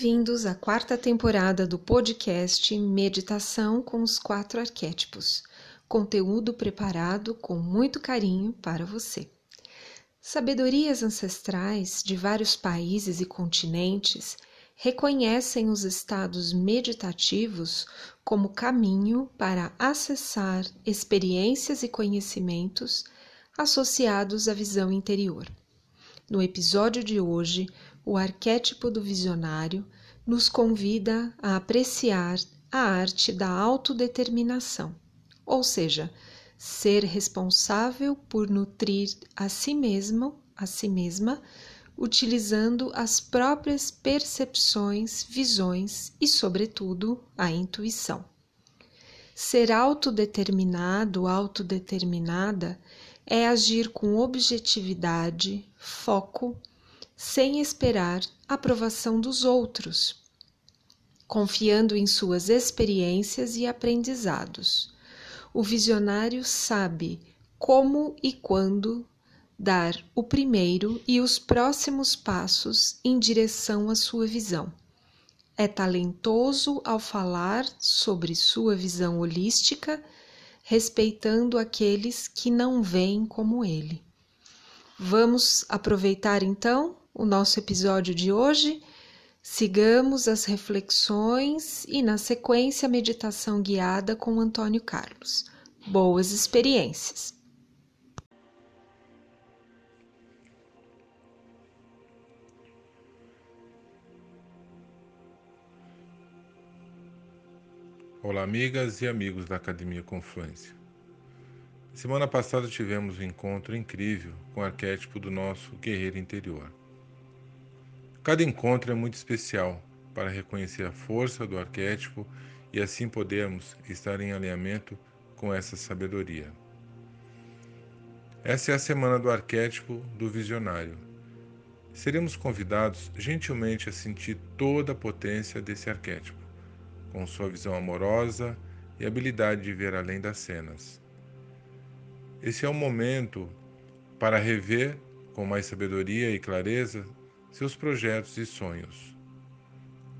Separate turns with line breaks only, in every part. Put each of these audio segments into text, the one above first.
Bem-vindos à quarta temporada do podcast Meditação com os Quatro Arquétipos. Conteúdo preparado com muito carinho para você. Sabedorias ancestrais de vários países e continentes reconhecem os estados meditativos como caminho para acessar experiências e conhecimentos associados à visão interior. No episódio de hoje, o arquétipo do visionário nos convida a apreciar a arte da autodeterminação, ou seja, ser responsável por nutrir a si mesmo, a si mesma, utilizando as próprias percepções, visões e, sobretudo, a intuição. Ser autodeterminado, autodeterminada é agir com objetividade, foco sem esperar aprovação dos outros, confiando em suas experiências e aprendizados. O visionário sabe como e quando dar o primeiro e os próximos passos em direção à sua visão. É talentoso ao falar sobre sua visão holística, respeitando aqueles que não veem como ele. Vamos aproveitar então o nosso episódio de hoje. Sigamos as reflexões e, na sequência, a meditação guiada com Antônio Carlos. Boas experiências!
Olá, amigas e amigos da Academia Confluência. Semana passada tivemos um encontro incrível com o arquétipo do nosso guerreiro interior. Cada encontro é muito especial para reconhecer a força do arquétipo e assim podermos estar em alinhamento com essa sabedoria. Essa é a semana do arquétipo do visionário. Seremos convidados gentilmente a sentir toda a potência desse arquétipo, com sua visão amorosa e habilidade de ver além das cenas. Esse é o momento para rever com mais sabedoria e clareza seus projetos e sonhos.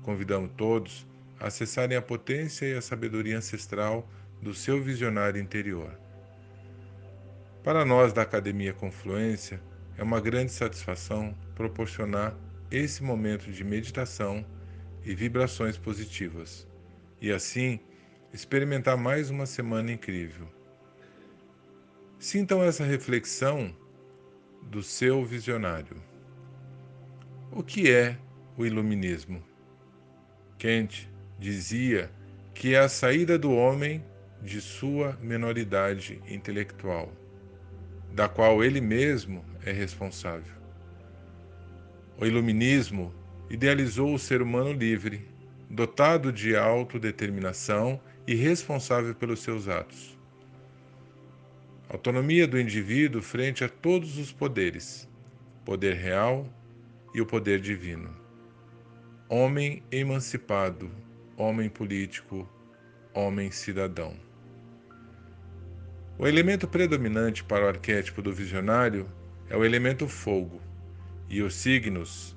Convidamos todos a acessarem a potência e a sabedoria ancestral do seu visionário interior. Para nós da Academia Confluência, é uma grande satisfação proporcionar esse momento de meditação e vibrações positivas, e assim experimentar mais uma semana incrível. Sintam essa reflexão do seu visionário. O que é o iluminismo? Kant dizia que é a saída do homem de sua menoridade intelectual, da qual ele mesmo é responsável. O iluminismo idealizou o ser humano livre, dotado de autodeterminação e responsável pelos seus atos. Autonomia do indivíduo frente a todos os poderes, poder real, e o poder divino. Homem emancipado, homem político, homem cidadão. O elemento predominante para o arquétipo do visionário é o elemento fogo, e os signos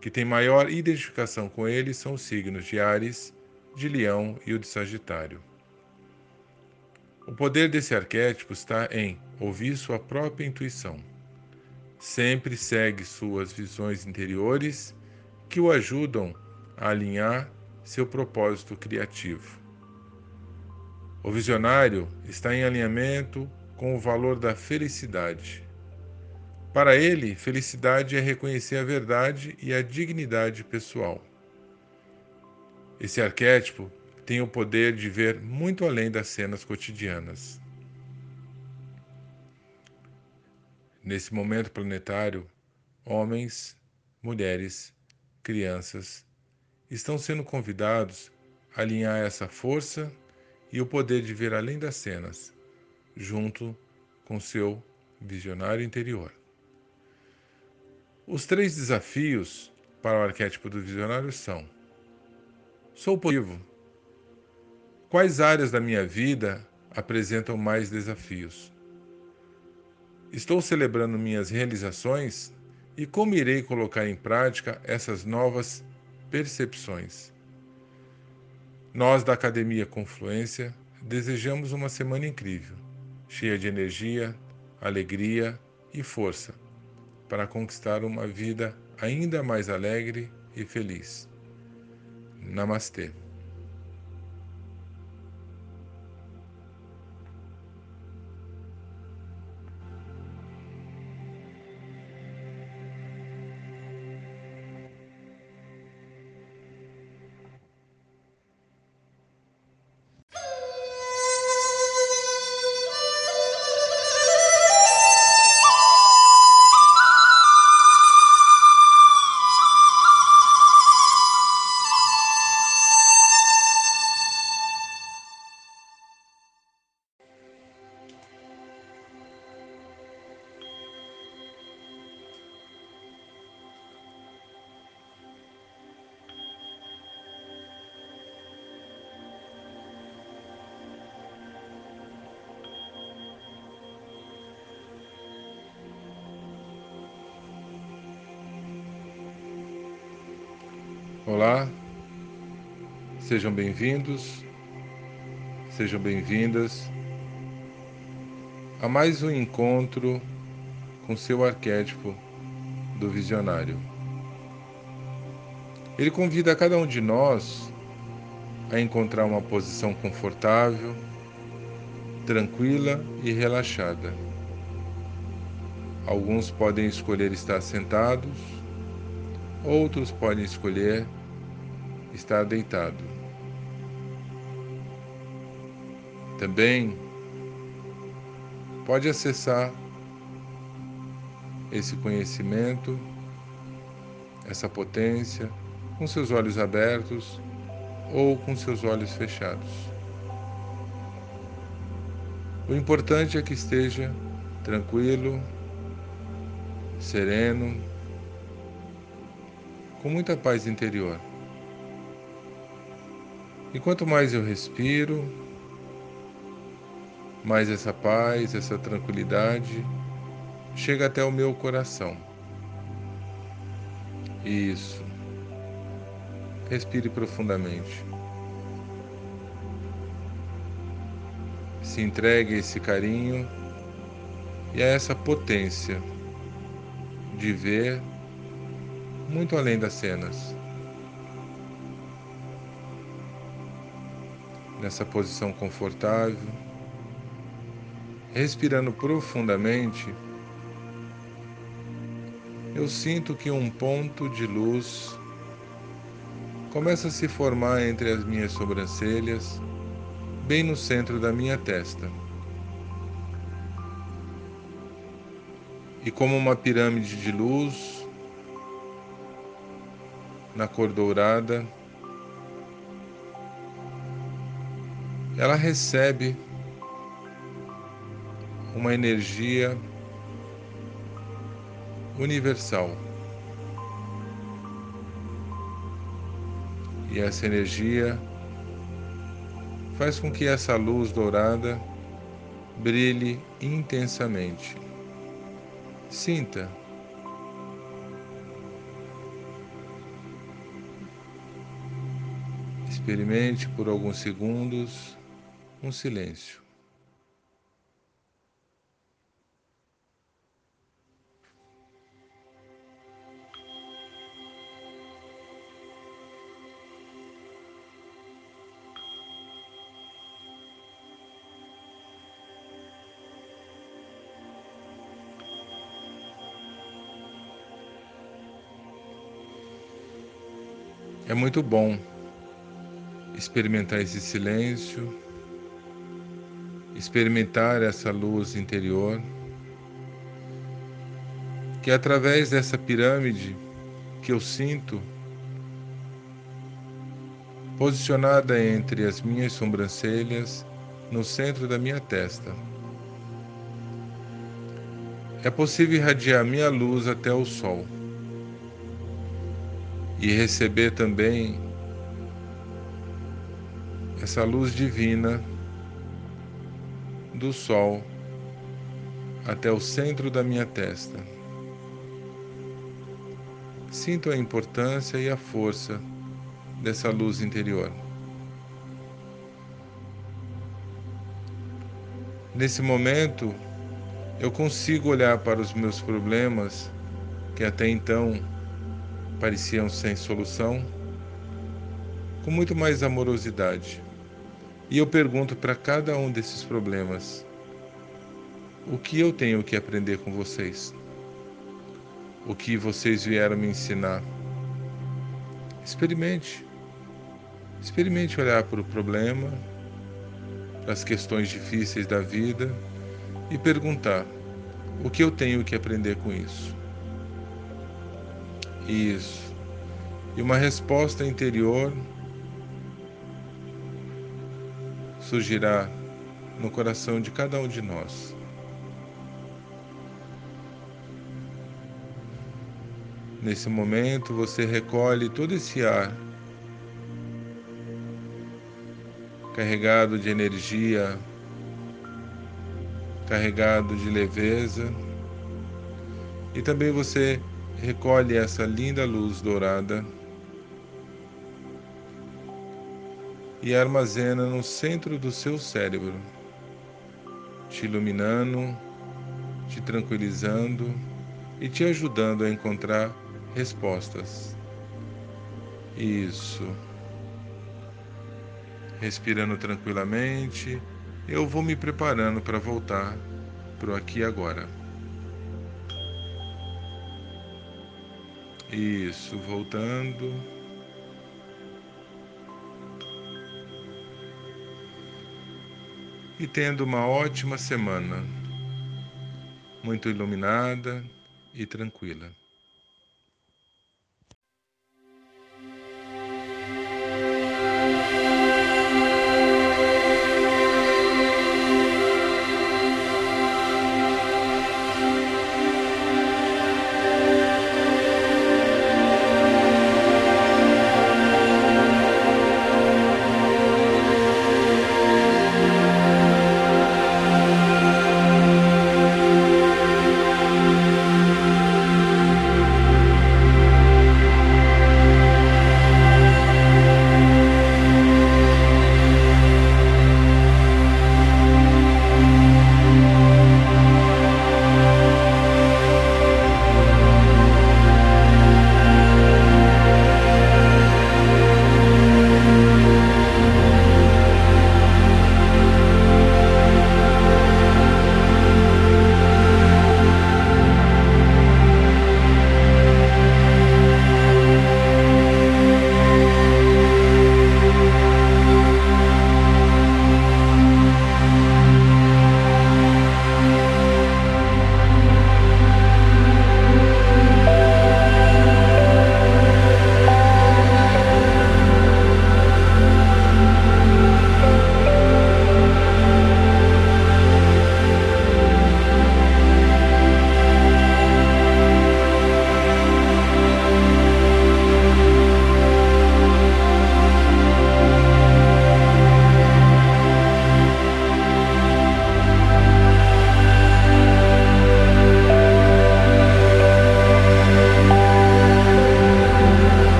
que têm maior identificação com ele são os signos de Ares, de Leão e o de Sagitário. O poder desse arquétipo está em ouvir sua própria intuição sempre segue suas visões interiores que o ajudam a alinhar seu propósito criativo. O visionário está em alinhamento com o valor da felicidade. Para ele, felicidade é reconhecer a verdade e a dignidade pessoal. Esse arquétipo tem o poder de ver muito além das cenas cotidianas. Nesse momento planetário, homens, mulheres, crianças estão sendo convidados a alinhar essa força e o poder de ver além das cenas, junto com seu visionário interior. Os três desafios para o arquétipo do visionário são: Sou positivo. Quais áreas da minha vida apresentam mais desafios? Estou celebrando minhas realizações e como irei colocar em prática essas novas percepções. Nós da Academia Confluência desejamos uma semana incrível, cheia de energia, alegria e força, para conquistar uma vida ainda mais alegre e feliz. Namastê. Olá, sejam bem-vindos, sejam bem-vindas a mais um encontro com seu arquétipo do visionário. Ele convida cada um de nós a encontrar uma posição confortável, tranquila e relaxada. Alguns podem escolher estar sentados, outros podem escolher está deitado. Também pode acessar esse conhecimento, essa potência, com seus olhos abertos ou com seus olhos fechados. O importante é que esteja tranquilo, sereno, com muita paz interior. E quanto mais eu respiro, mais essa paz, essa tranquilidade chega até o meu coração. Isso. Respire profundamente. Se entregue a esse carinho e a essa potência de ver muito além das cenas. Nessa posição confortável, respirando profundamente, eu sinto que um ponto de luz começa a se formar entre as minhas sobrancelhas, bem no centro da minha testa. E como uma pirâmide de luz, na cor dourada, ela recebe uma energia universal. E essa energia faz com que essa luz dourada brilhe intensamente. Sinta. Experimente por alguns segundos um silêncio. É muito bom experimentar esse silêncio experimentar essa luz interior, que através dessa pirâmide que eu sinto posicionada entre as minhas sobrancelhas, no centro da minha testa. É possível irradiar minha luz até o sol e receber também essa luz divina do Sol até o centro da minha testa. Sinto a importância e a força dessa luz interior. Nesse momento, eu consigo olhar para os meus problemas que até então pareciam sem solução com muito mais amorosidade. E eu pergunto para cada um desses problemas: o que eu tenho que aprender com vocês? O que vocês vieram me ensinar? Experimente. Experimente olhar para o problema, para as questões difíceis da vida e perguntar: o que eu tenho que aprender com isso? Isso. E uma resposta interior surgirá no coração de cada um de nós. Nesse momento, você recolhe todo esse ar carregado de energia, carregado de leveza, e também você recolhe essa linda luz dourada e armazena no centro do seu cérebro, te iluminando, te tranquilizando e te ajudando a encontrar respostas. Isso. Respirando tranquilamente, eu vou me preparando para voltar para o aqui e agora. Isso, voltando. E tendo uma ótima semana, muito iluminada e tranquila.